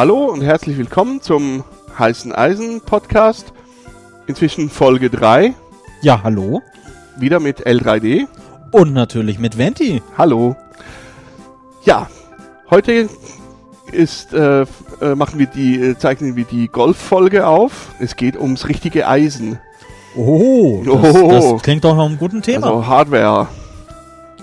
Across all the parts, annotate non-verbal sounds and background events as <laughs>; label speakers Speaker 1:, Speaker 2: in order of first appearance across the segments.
Speaker 1: Hallo und herzlich willkommen zum Heißen Eisen Podcast. Inzwischen Folge 3.
Speaker 2: Ja, hallo.
Speaker 1: Wieder mit L3D.
Speaker 2: Und natürlich mit Venti.
Speaker 1: Hallo. Ja, heute ist, äh, äh, machen wir die, äh, zeichnen wir die Golffolge auf. Es geht ums richtige Eisen.
Speaker 2: Oh, das,
Speaker 1: Oh.
Speaker 2: das klingt doch noch einem guten Thema.
Speaker 1: Also Hardware.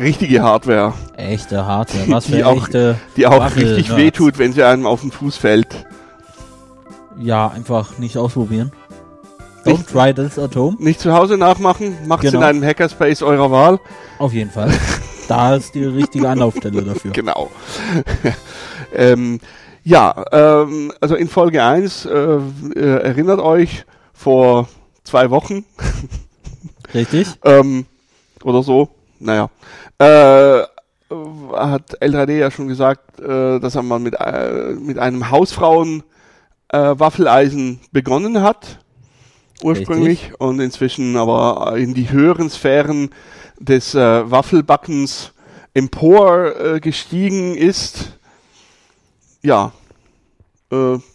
Speaker 1: Richtige Hardware.
Speaker 2: Echte Hardware. Was für
Speaker 1: Die auch-
Speaker 2: echte
Speaker 1: Die auch
Speaker 2: Waffel-
Speaker 1: richtig
Speaker 2: Nerds.
Speaker 1: wehtut, wenn sie einem auf den Fuß fällt.
Speaker 2: Ja, einfach nicht ausprobieren.
Speaker 1: Nicht-
Speaker 2: Don't try this at home.
Speaker 1: Nicht zu Hause nachmachen, macht's
Speaker 2: Genau.
Speaker 1: in einem Hackerspace eurer Wahl.
Speaker 2: Auf jeden Fall. da ist die richtige Anlaufstelle <laughs> dafür.
Speaker 1: Genau. <laughs> ähm, ja, ähm, also in Folge 1, äh, äh, erinnert euch, vor zwei Wochen <laughs>
Speaker 2: Richtig?
Speaker 1: ähm, oder so, naja, äh, hat L3D ja schon gesagt, äh, dass er mal mit, äh, mit einem Hausfrauen äh, begonnen hat, ursprünglich, und inzwischen aber in die höheren Sphären des äh, Waffelbackens empor äh, gestiegen ist. Ja,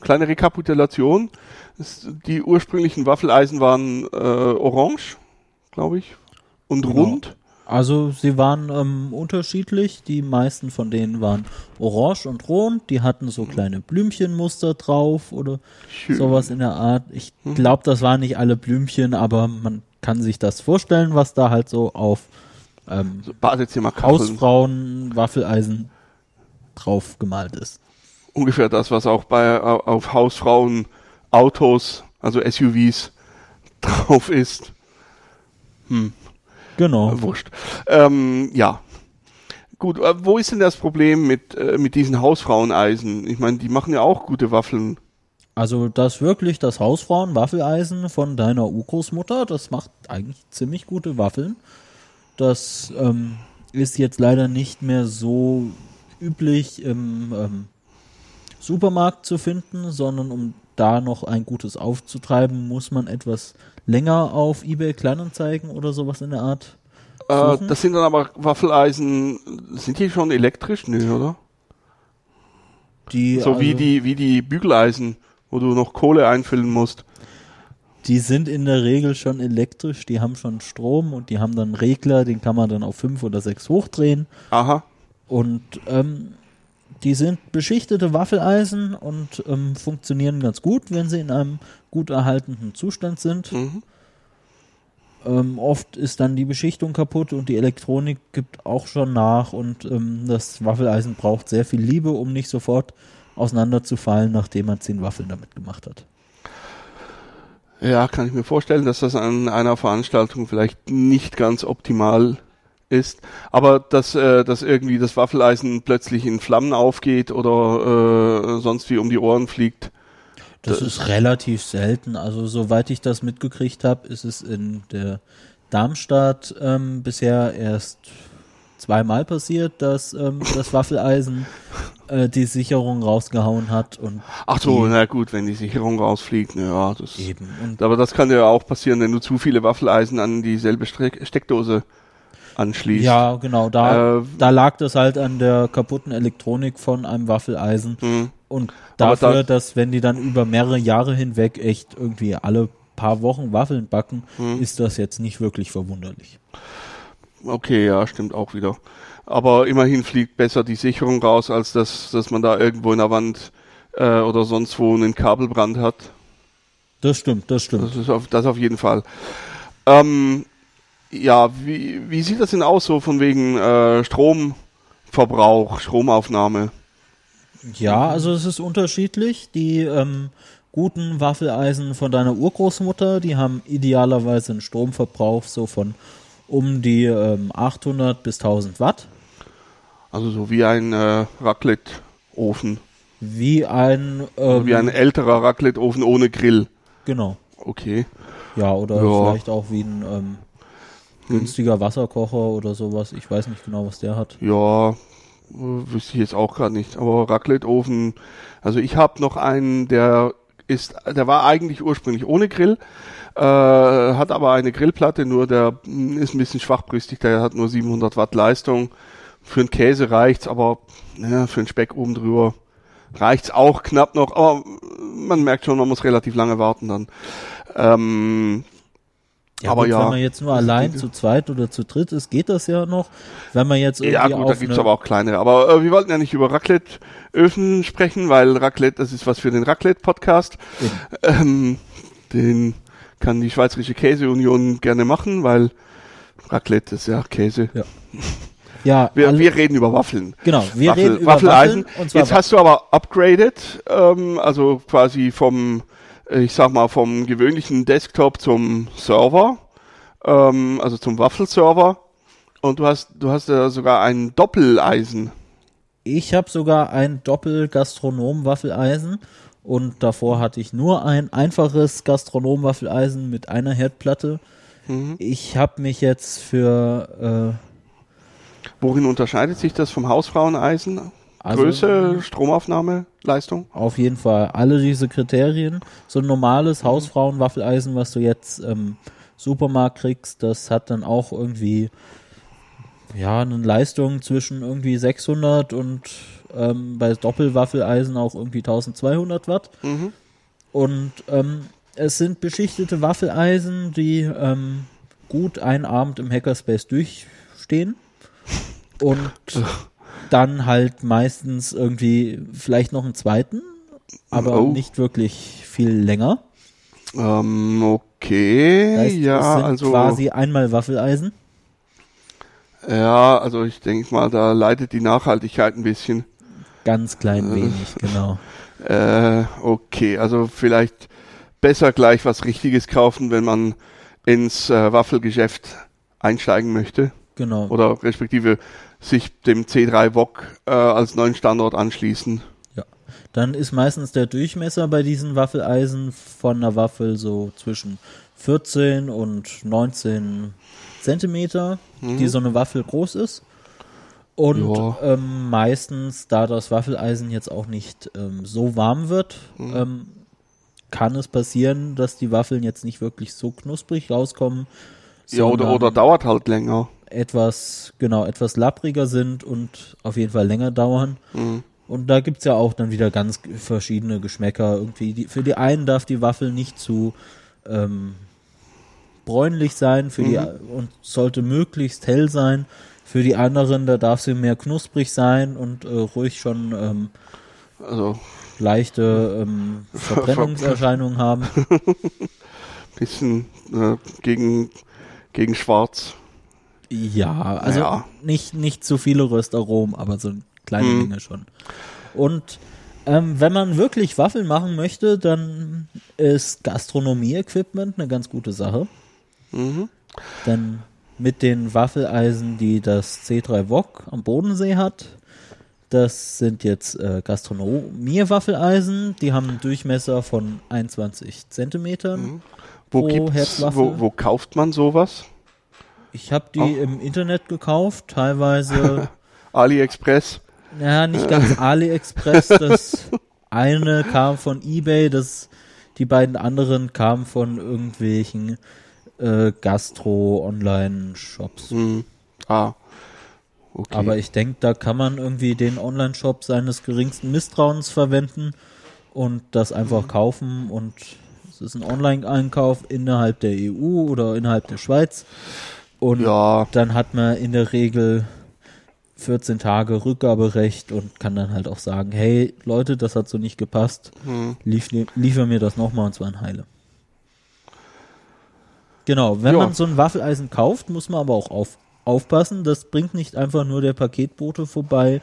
Speaker 1: kleine Rekapitulation. Die ursprünglichen Waffeleisen waren orange, glaube ich, und
Speaker 2: Genau.
Speaker 1: rund.
Speaker 2: Also sie waren ähm, unterschiedlich. Die meisten von denen waren orange und rot. Die hatten so kleine Blümchenmuster drauf oder
Speaker 1: Schön.
Speaker 2: sowas in der Art. Ich glaube, das waren nicht alle Blümchen, aber man kann sich das vorstellen, was da halt so auf ähm,
Speaker 1: So.
Speaker 2: Hausfrauen Waffeleisen drauf gemalt ist.
Speaker 1: Ungefähr das, was auch bei au- auf Hausfrauen Autos, also SUVs, <laughs> drauf ist.
Speaker 2: Genau.
Speaker 1: Äh, wurscht. Ähm, ja. Gut, äh, wo ist denn das Problem mit, äh, mit diesen Hausfraueneisen? Ich meine, die machen ja auch gute Waffeln.
Speaker 2: Also das wirklich das Hausfrauen Waffeleisen von deiner Urgroßmutter, das macht eigentlich ziemlich gute Waffeln. Das ähm, ist jetzt leider nicht mehr so üblich im ähm, Supermarkt zu finden, sondern um da noch ein gutes aufzutreiben, muss man etwas länger auf eBay Kleinanzeigen oder sowas in der Art.
Speaker 1: Äh, das sind dann aber Waffeleisen, sind die schon elektrisch? Nö, oder?
Speaker 2: Die,
Speaker 1: so wie
Speaker 2: also-
Speaker 1: die, wie die Bügeleisen, wo du noch Kohle einfüllen musst.
Speaker 2: Die sind in der Regel schon elektrisch, die haben schon Strom und die haben dann einen Regler, den kann man dann auf 5 oder 6 hochdrehen.
Speaker 1: Aha.
Speaker 2: Und ähm, die sind beschichtete Waffeleisen und ähm, funktionieren ganz gut, wenn sie in einem gut erhaltenen Zustand sind.
Speaker 1: Mhm.
Speaker 2: Ähm, oft ist dann die Beschichtung kaputt und die Elektronik gibt auch schon nach und ähm, das Waffeleisen braucht sehr viel Liebe, um nicht sofort auseinanderzufallen, nachdem man zehn Waffeln damit gemacht hat.
Speaker 1: Ja, kann ich mir vorstellen, dass das an einer Veranstaltung vielleicht nicht ganz optimal ist. Aber dass, äh, dass irgendwie das Waffeleisen plötzlich in Flammen aufgeht oder äh, sonst wie um die Ohren fliegt.
Speaker 2: Das ist relativ selten. Also soweit ich das mitgekriegt habe, ist es in der Darmstadt ähm, bisher erst zweimal passiert, dass ähm, das Waffeleisen äh, die Sicherung rausgehauen hat und
Speaker 1: Ach so, na gut, wenn die Sicherung rausfliegt, ja, das.
Speaker 2: eben. Und
Speaker 1: Aber das kann ja auch passieren, wenn du zu viele Waffeleisen an dieselbe Steckdose anschließt.
Speaker 2: ja, genau, da,
Speaker 1: Äh,
Speaker 2: da lag das halt an der kaputten Elektronik von einem Waffeleisen
Speaker 1: Hm.
Speaker 2: und dafür,
Speaker 1: da-
Speaker 2: dass wenn die dann über mehrere Jahre hinweg echt irgendwie alle paar Wochen Waffeln backen,
Speaker 1: Hm.
Speaker 2: ist das jetzt nicht wirklich verwunderlich.
Speaker 1: Okay, ja, stimmt auch wieder. Aber immerhin fliegt besser die Sicherung raus, als dass, dass man da irgendwo in der Wand äh, oder sonst wo einen Kabelbrand hat.
Speaker 2: Das stimmt, das stimmt.
Speaker 1: Das ist auf, das auf jeden Fall. Ähm, ja, wie, wie sieht das denn aus, so von wegen äh, Stromverbrauch, Stromaufnahme?
Speaker 2: Ja, also es ist unterschiedlich. Die ähm, guten Waffeleisen von deiner Urgroßmutter, die haben idealerweise einen Stromverbrauch so von um die ähm, 800 bis 1000 Watt.
Speaker 1: Also so wie ein äh, Raclette-Ofen.
Speaker 2: Wie ein, ähm,
Speaker 1: wie ein älterer Raclette-Ofen ohne Grill.
Speaker 2: genau.
Speaker 1: Okay.
Speaker 2: Ja, oder
Speaker 1: Ja.
Speaker 2: vielleicht auch wie ein ähm, günstiger Wasserkocher oder sowas. Ich weiß nicht genau, was der hat.
Speaker 1: Ja, wüsste ich jetzt auch gerade nicht. Aber Raclette-Ofen, also ich habe noch einen, der ist, der war eigentlich ursprünglich ohne Grill, äh, hat aber eine Grillplatte, nur der mm, ist ein bisschen schwachbrüstig, der hat nur 700 Watt Leistung. Für einen Käse reicht's, aber ja, für einen Speck oben drüber reicht's auch knapp noch, aber man merkt schon, man muss relativ lange warten dann. Ähm,
Speaker 2: Ja,
Speaker 1: Aber
Speaker 2: gut,
Speaker 1: ja,
Speaker 2: wenn man jetzt nur allein
Speaker 1: die-
Speaker 2: zu zweit oder zu dritt ist, geht das ja noch. Wenn man jetzt irgendwie
Speaker 1: ja gut, da gibt's
Speaker 2: eine,
Speaker 1: aber auch kleinere. Aber äh, wir wollten ja nicht über Raclette-Öfen sprechen, weil Raclette, das ist was für den Raclette-Podcast. Ähm, den kann die Schweizerische Käseunion gerne machen, weil Raclette ist ja Käse.
Speaker 2: ja, <laughs>
Speaker 1: Wir,
Speaker 2: alle,
Speaker 1: wir reden über Waffeln.
Speaker 2: genau, wir
Speaker 1: Waffel,
Speaker 2: reden über
Speaker 1: Waffeleisen.
Speaker 2: Waffeln
Speaker 1: Jetzt hast du aber upgraded, ähm, also quasi vom, ich sag mal, vom gewöhnlichen Desktop zum Server, ähm, also zum Waffelserver. Und du hast, du hast ja sogar ein Doppeleisen.
Speaker 2: Ich habe sogar ein Doppel-Gastronom-Waffeleisen und davor hatte ich nur ein einfaches Gastronom-Waffeleisen mit einer Herdplatte.
Speaker 1: Mhm.
Speaker 2: Ich habe mich jetzt für
Speaker 1: Worin unterscheidet sich das vom Hausfraueneisen?
Speaker 2: Also
Speaker 1: Größe, Stromaufnahme, Leistung?
Speaker 2: auf jeden Fall alle diese Kriterien. So ein normales Hausfrauen-Waffeleisen, was du jetzt im Supermarkt kriegst, das hat dann auch irgendwie ja eine Leistung zwischen irgendwie 600 und ähm, bei Doppelwaffeleisen auch irgendwie 1200 Watt.
Speaker 1: Mhm.
Speaker 2: Und ähm, es sind beschichtete Waffeleisen, die ähm, gut einen Abend im Hackerspace durchstehen. Und <laughs> dann halt meistens irgendwie vielleicht noch einen zweiten, aber
Speaker 1: Oh.
Speaker 2: nicht wirklich viel länger.
Speaker 1: Ähm, okay,
Speaker 2: Das heißt,
Speaker 1: ja, also,
Speaker 2: quasi einmal Waffeleisen.
Speaker 1: ja, also ich denke mal, da leidet die Nachhaltigkeit ein bisschen.
Speaker 2: Ganz klein wenig, genau. <laughs>
Speaker 1: Äh, okay, also vielleicht besser gleich was Richtiges kaufen, wenn man ins äh, Waffelgeschäft einsteigen möchte
Speaker 2: Genau.
Speaker 1: oder respektive sich dem C3 VOG äh, als neuen Standort anschließen.
Speaker 2: Dann ist meistens der Durchmesser bei diesen Waffeleisen von einer Waffel so zwischen 14 und 19 Zentimeter, die so eine Waffel groß ist. Und
Speaker 1: Ja.
Speaker 2: ähm, meistens, da das Waffeleisen jetzt auch nicht ähm, so warm wird, ähm, kann es passieren, dass die Waffeln jetzt nicht wirklich so knusprig rauskommen.
Speaker 1: Ja, oder, oder dauert halt länger.
Speaker 2: Etwas, genau, etwas lappriger sind und auf jeden Fall länger dauern.
Speaker 1: Mhm.
Speaker 2: Und da gibt's ja auch dann wieder ganz verschiedene Geschmäcker. Irgendwie die, für die einen darf die Waffel nicht zu ähm, bräunlich sein, für die und sollte möglichst hell sein. Für die anderen, da darf sie mehr knusprig sein und äh, ruhig schon ähm,
Speaker 1: Also
Speaker 2: leichte ähm, <laughs> Verbrennungserscheinungen haben. <laughs>
Speaker 1: bisschen äh, gegen, gegen Schwarz.
Speaker 2: Ja, also
Speaker 1: Ja.
Speaker 2: nicht, nicht zu viele Röstaromen, aber so eine kleine
Speaker 1: Mhm.
Speaker 2: Menge schon. Und ähm, wenn man wirklich Waffeln machen möchte, dann ist Gastronomie-Equipment eine ganz gute Sache.
Speaker 1: Mhm.
Speaker 2: Denn mit den Waffeleisen, die das C3 VOG am Bodensee hat, das sind jetzt äh, Gastronomie-Waffeleisen, die haben einen Durchmesser von 21 Zentimetern.
Speaker 1: Wo gibt's,
Speaker 2: Herzwaffe.
Speaker 1: wo, wo kauft man sowas?
Speaker 2: Ich habe die
Speaker 1: Oh.
Speaker 2: im Internet gekauft, teilweise <laughs>
Speaker 1: AliExpress.
Speaker 2: Ja, nicht ganz AliExpress. Das <laughs> eine kam von eBay, das die beiden anderen kamen von irgendwelchen äh, Gastro-Online-Shops.
Speaker 1: Hm. Ah. Okay.
Speaker 2: Aber ich denke, da kann man irgendwie den Online-Shop seines geringsten Misstrauens verwenden und das einfach kaufen und es ist ein Online-Einkauf innerhalb der EU oder innerhalb der Schweiz und
Speaker 1: ja,
Speaker 2: dann hat man in der Regel 14 Tage Rückgaberecht und kann dann halt auch sagen, hey Leute, das hat so nicht gepasst,
Speaker 1: hm.
Speaker 2: lief, liefer mir das nochmal und zwar in Heile. Genau, wenn
Speaker 1: Ja.
Speaker 2: man so ein Waffeleisen kauft, muss man aber auch auf, aufpassen, das bringt nicht einfach nur der Paketbote vorbei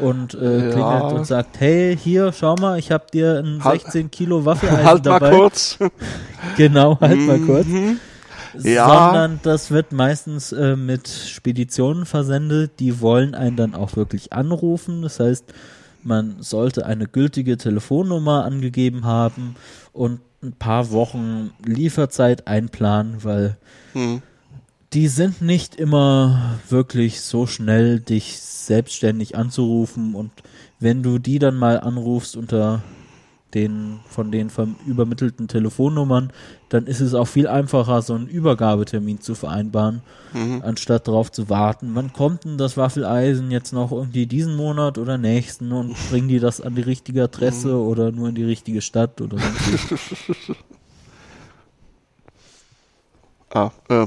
Speaker 2: und äh,
Speaker 1: Ja.
Speaker 2: klingelt und sagt, hey, hier, schau mal, ich habe dir ein
Speaker 1: Halt-
Speaker 2: 16 Kilo <laughs> Waffeleisen
Speaker 1: halt mal
Speaker 2: dabei.
Speaker 1: kurz. <laughs>
Speaker 2: Genau, halt mal kurz.
Speaker 1: Ja.
Speaker 2: Sondern das wird meistens äh, mit Speditionen versendet, die wollen einen dann auch wirklich anrufen. Das heißt, man sollte eine gültige Telefonnummer angegeben haben und ein paar Wochen Lieferzeit einplanen, weil
Speaker 1: Hm.
Speaker 2: die sind nicht immer wirklich so schnell, dich selbstständig anzurufen und wenn du die dann mal anrufst unter den von den übermittelten Telefonnummern, dann ist es auch viel einfacher, so einen Übergabetermin zu vereinbaren,
Speaker 1: Mhm.
Speaker 2: anstatt darauf zu warten. Wann kommt denn das Waffeleisen jetzt noch irgendwie diesen Monat oder nächsten und <laughs> bringen die das an die richtige Adresse
Speaker 1: Mhm.
Speaker 2: oder nur in die richtige Stadt oder sonst? <laughs>
Speaker 1: Ah, äh,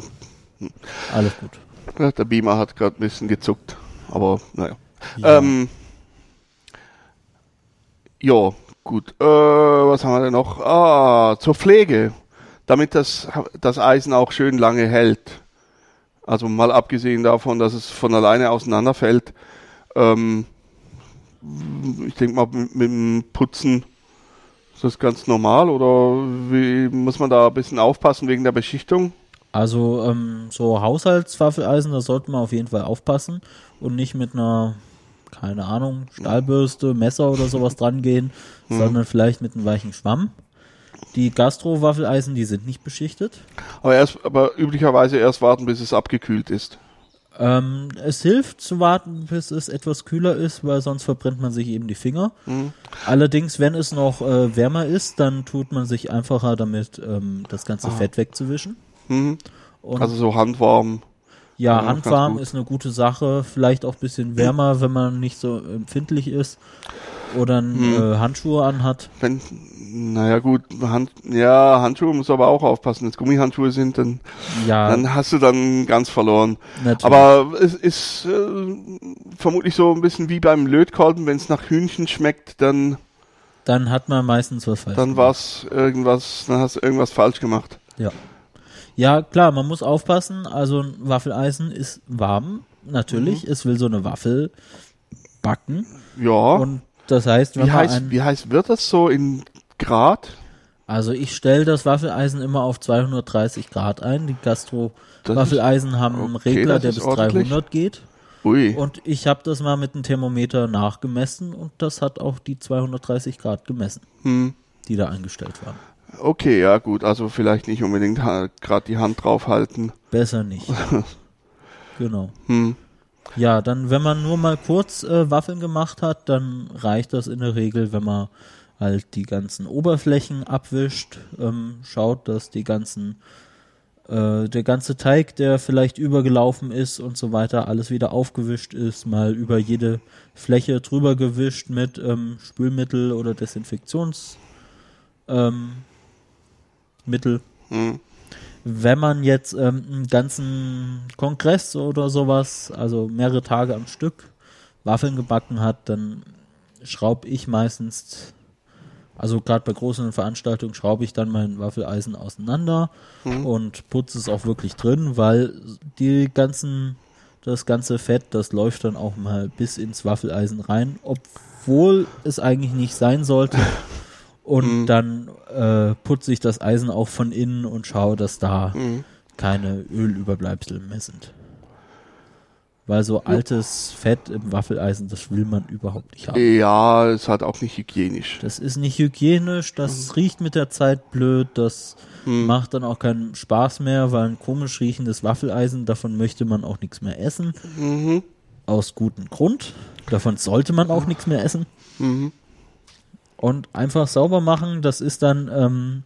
Speaker 2: Alles gut.
Speaker 1: ja, der Beamer hat gerade ein bisschen gezuckt. Aber naja.
Speaker 2: Ja.
Speaker 1: Ähm, ja, gut. Äh, was haben wir denn noch? Ah, zur Pflege. Damit das, das Eisen auch schön lange hält. Also mal abgesehen davon, dass es von alleine auseinanderfällt. Ähm, ich denke mal, mit, mit dem Putzen ist das ganz normal oder wie muss man da ein bisschen aufpassen wegen der Beschichtung?
Speaker 2: Also ähm, so Haushaltswaffeleisen, da sollte man auf jeden Fall aufpassen und nicht mit einer, keine Ahnung, Stahlbürste, Messer oder sowas <laughs> dran gehen, sondern vielleicht mit einem weichen Schwamm. Die Gastro-Waffeleisen, die sind nicht beschichtet.
Speaker 1: Aber erst, aber üblicherweise erst warten, bis es abgekühlt ist.
Speaker 2: Ähm, es hilft zu warten, bis es etwas kühler ist, weil sonst verbrennt man sich eben die Finger. Allerdings, wenn es noch äh, wärmer ist, dann tut man sich einfacher damit, ähm, das ganze Fett wegzuwischen.
Speaker 1: Mhm. Also so handwarm.
Speaker 2: Ja, handwarm ist eine gute Sache. Vielleicht auch ein bisschen wärmer, wenn man nicht so empfindlich ist oder ein,
Speaker 1: Hm.
Speaker 2: äh, Handschuhe anhat.
Speaker 1: Wenn, naja gut, Hand, ja, Handschuhe muss aber auch aufpassen. Wenn es Gummihandschuhe sind, dann,
Speaker 2: Ja,
Speaker 1: dann hast du dann ganz verloren.
Speaker 2: natürlich.
Speaker 1: Aber es ist äh, vermutlich so ein bisschen wie beim Lötkolben, wenn es nach Hühnchen schmeckt, dann,
Speaker 2: dann hat man meistens was falsch
Speaker 1: dann
Speaker 2: gemacht.
Speaker 1: war's irgendwas, dann hast du irgendwas falsch gemacht.
Speaker 2: Ja. Ja, klar, man muss aufpassen. Also ein Waffeleisen ist warm, natürlich.
Speaker 1: Mhm.
Speaker 2: Es will so eine Waffel backen.
Speaker 1: Ja.
Speaker 2: Und das heißt,
Speaker 1: wie heiß, wie heiß wird das so in Grad?
Speaker 2: also ich stelle das Waffeleisen immer auf 230 Grad ein. Die Gastro-Waffeleisen haben einen
Speaker 1: okay,
Speaker 2: Regler, der bis
Speaker 1: ordentlich.
Speaker 2: 300 geht.
Speaker 1: Ui.
Speaker 2: Und ich habe das mal mit einem Thermometer nachgemessen und das hat auch die 230 Grad gemessen,
Speaker 1: Hm.
Speaker 2: die da eingestellt waren.
Speaker 1: Okay, ja gut, also vielleicht nicht unbedingt gerade die Hand draufhalten.
Speaker 2: Besser nicht. <laughs> genau.
Speaker 1: Hm.
Speaker 2: Ja, dann, wenn man nur mal kurz äh, Waffeln gemacht hat, dann reicht das in der Regel, wenn man halt die ganzen Oberflächen abwischt, ähm, schaut, dass die ganzen, äh, der ganze Teig, der vielleicht übergelaufen ist und so weiter, alles wieder aufgewischt ist, mal über jede Fläche drüber gewischt mit ähm, Spülmittel oder Desinfektions ähm, Mittel.
Speaker 1: Hm.
Speaker 2: Wenn man jetzt ähm, einen ganzen Kongress oder sowas, also mehrere Tage am Stück Waffeln gebacken hat, dann schraube ich meistens, also gerade bei großen Veranstaltungen schraube ich dann mein Waffeleisen auseinander und putze es auch wirklich drin, weil die ganzen, das ganze Fett, das läuft dann auch mal bis ins Waffeleisen rein, obwohl es eigentlich nicht sein sollte. <laughs> Und dann äh, putze ich das Eisen auch von innen und schaue, dass da
Speaker 1: Mhm.
Speaker 2: keine Ölüberbleibsel mehr sind. Weil so altes Fett im Waffeleisen, das will man überhaupt nicht haben.
Speaker 1: Ja, ist halt auch nicht hygienisch.
Speaker 2: Das ist nicht hygienisch, das riecht mit der Zeit blöd, das
Speaker 1: Hm.
Speaker 2: macht dann auch keinen Spaß mehr, weil ein komisch riechendes Waffeleisen, davon möchte man auch nichts mehr essen.
Speaker 1: Mhm.
Speaker 2: Aus gutem Grund. Davon sollte man auch nichts mehr essen.
Speaker 1: Mhm.
Speaker 2: Und einfach sauber machen, das ist dann ähm,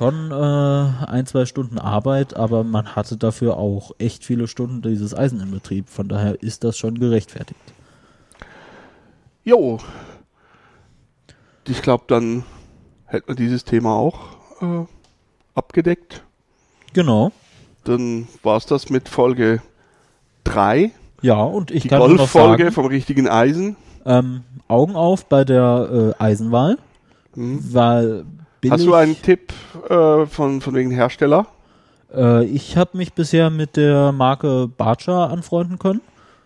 Speaker 2: schon äh, ein, zwei Stunden Arbeit, aber man hatte dafür auch echt viele Stunden dieses Eisen im Betrieb. Von daher ist das schon gerechtfertigt.
Speaker 1: Jo. Ich glaube, dann hätten wir dieses Thema auch äh, abgedeckt.
Speaker 2: Genau.
Speaker 1: Dann war's das mit Folge 3.
Speaker 2: Ja, und ich
Speaker 1: Die
Speaker 2: kann nur noch sagen,
Speaker 1: vom richtigen Eisen.
Speaker 2: Ähm, Augen auf bei der äh, Eisenwahl, weil
Speaker 1: Mhm. Hast du einen Tipp äh, von, von wegen Hersteller?
Speaker 2: äh, ich habe mich bisher mit der Marke Barcher anfreunden können.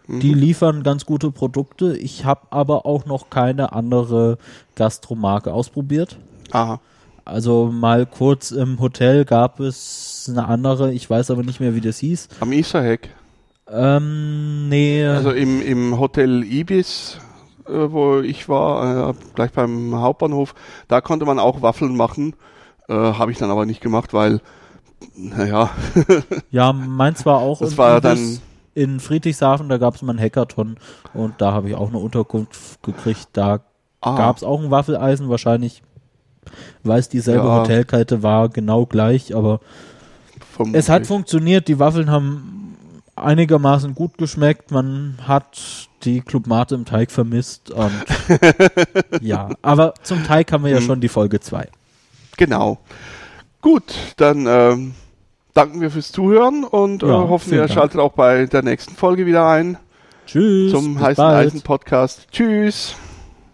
Speaker 2: Die liefern ganz gute Produkte. Ich habe aber auch noch keine andere Gastromarke ausprobiert.
Speaker 1: Aha.
Speaker 2: Also mal kurz im Hotel gab es eine andere, ich weiß aber nicht mehr, wie das hieß.
Speaker 1: Am Isarheck.
Speaker 2: Ähm, nee,
Speaker 1: Also im, im Hotel Ibis, wo ich war, äh, gleich beim Hauptbahnhof, da konnte man auch Waffeln machen. Äh, Habe ich dann aber nicht gemacht, weil, naja,
Speaker 2: ja, meins war auch <laughs>
Speaker 1: Das war dann-
Speaker 2: in Friedrichshafen, da gab es mal einen Hackathon und da habe ich auch eine Unterkunft gekriegt. Da
Speaker 1: Ah.
Speaker 2: gab es auch ein Waffeleisen, wahrscheinlich, weil es dieselbe
Speaker 1: Ja.
Speaker 2: Hotelkette war, genau gleich, aber
Speaker 1: vermutlich.
Speaker 2: es hat funktioniert, die Waffeln haben einigermaßen gut geschmeckt, man hat die Clubmate im Teig vermisst und <laughs> ja, aber zum Teig haben wir ja
Speaker 1: Hm.
Speaker 2: schon die Folge 2.
Speaker 1: Genau. Gut, dann ähm, danken wir fürs Zuhören und äh,
Speaker 2: Ja,
Speaker 1: hoffen,
Speaker 2: vielen
Speaker 1: ihr
Speaker 2: Dank.
Speaker 1: schaltet auch bei der nächsten Folge wieder ein
Speaker 2: Tschüss,
Speaker 1: zum Heißen. Eisen Podcast. Tschüss.